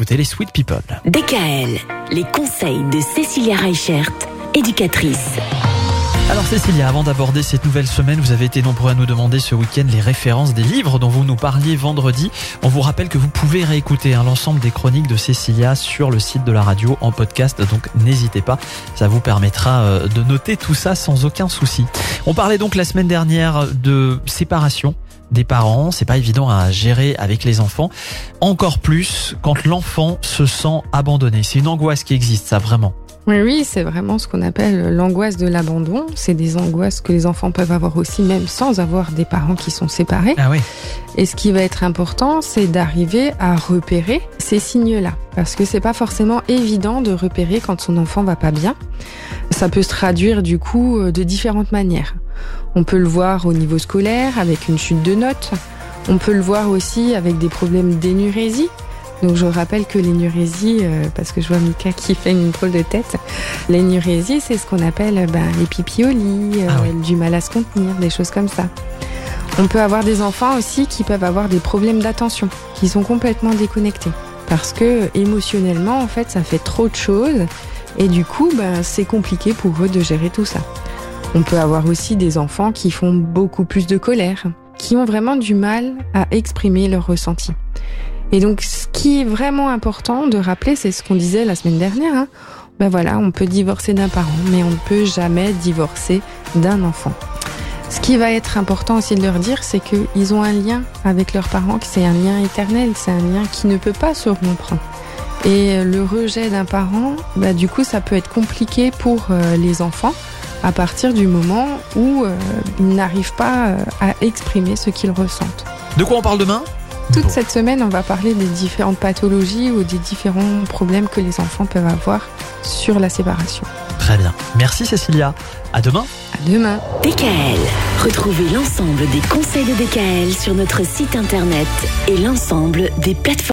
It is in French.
Écoutez les Sweet People. DKL, les conseils de Cécilia Reichert, éducatrice. Alors Cécilia, avant d'aborder cette nouvelle semaine, vous avez été nombreux à nous demander ce week-end les références des livres dont vous nous parliez vendredi. On vous rappelle que vous pouvez réécouter hein, l'ensemble des chroniques de Cécilia sur le site de la radio en podcast, donc n'hésitez pas, ça vous permettra euh, de noter tout ça sans aucun souci. On parlait donc la semaine dernière de séparation des parents, c'est pas évident à gérer avec les enfants, encore plus quand l'enfant se sent abandonné. C'est une angoisse qui existe, ça vraiment. Oui, oui, c'est vraiment ce qu'on appelle l'angoisse de l'abandon. C'est des angoisses que les enfants peuvent avoir aussi, même sans avoir des parents qui sont séparés. Ah oui. Et ce qui va être important, c'est d'arriver à repérer ces signes-là. Parce que c'est pas forcément évident de repérer quand son enfant va pas bien. Ça peut se traduire, du coup, de différentes manières. On peut le voir au niveau scolaire, avec une chute de notes. On peut le voir aussi avec des problèmes d'énurésie. Donc je rappelle que l'énurésie, euh, parce que je vois Mika qui fait une drôle de tête, l'énurésie c'est ce qu'on appelle ben, les pipiolis, euh, Ah oui. du mal à se contenir, des choses comme ça. On peut avoir des enfants aussi qui peuvent avoir des problèmes d'attention, qui sont complètement déconnectés. Parce que émotionnellement, en fait, ça fait trop de choses et du coup, ben, c'est compliqué pour eux de gérer tout ça. On peut avoir aussi des enfants qui font beaucoup plus de colère, qui ont vraiment du mal à exprimer leurs ressentis. Et donc, ce qui est vraiment important de rappeler, c'est ce qu'on disait la semaine dernière. Hein. Ben voilà, on peut divorcer d'un parent, mais on ne peut jamais divorcer d'un enfant. Ce qui va être important aussi de leur dire, c'est qu'ils ont un lien avec leurs parents, que c'est un lien éternel, c'est un lien qui ne peut pas se rompre. Et le rejet d'un parent, bah, du coup, ça peut être compliqué pour euh, les enfants à partir du moment où euh, ils n'arrivent pas euh, à exprimer ce qu'ils ressentent. De quoi on parle demain? Toute Bon. cette semaine, on va parler des différentes pathologies ou des différents problèmes que les enfants peuvent avoir sur la séparation. Très bien. Merci Cécilia. À demain. À demain. DKL, retrouvez l'ensemble des conseils de DKL sur notre site internet et l'ensemble des plateformes.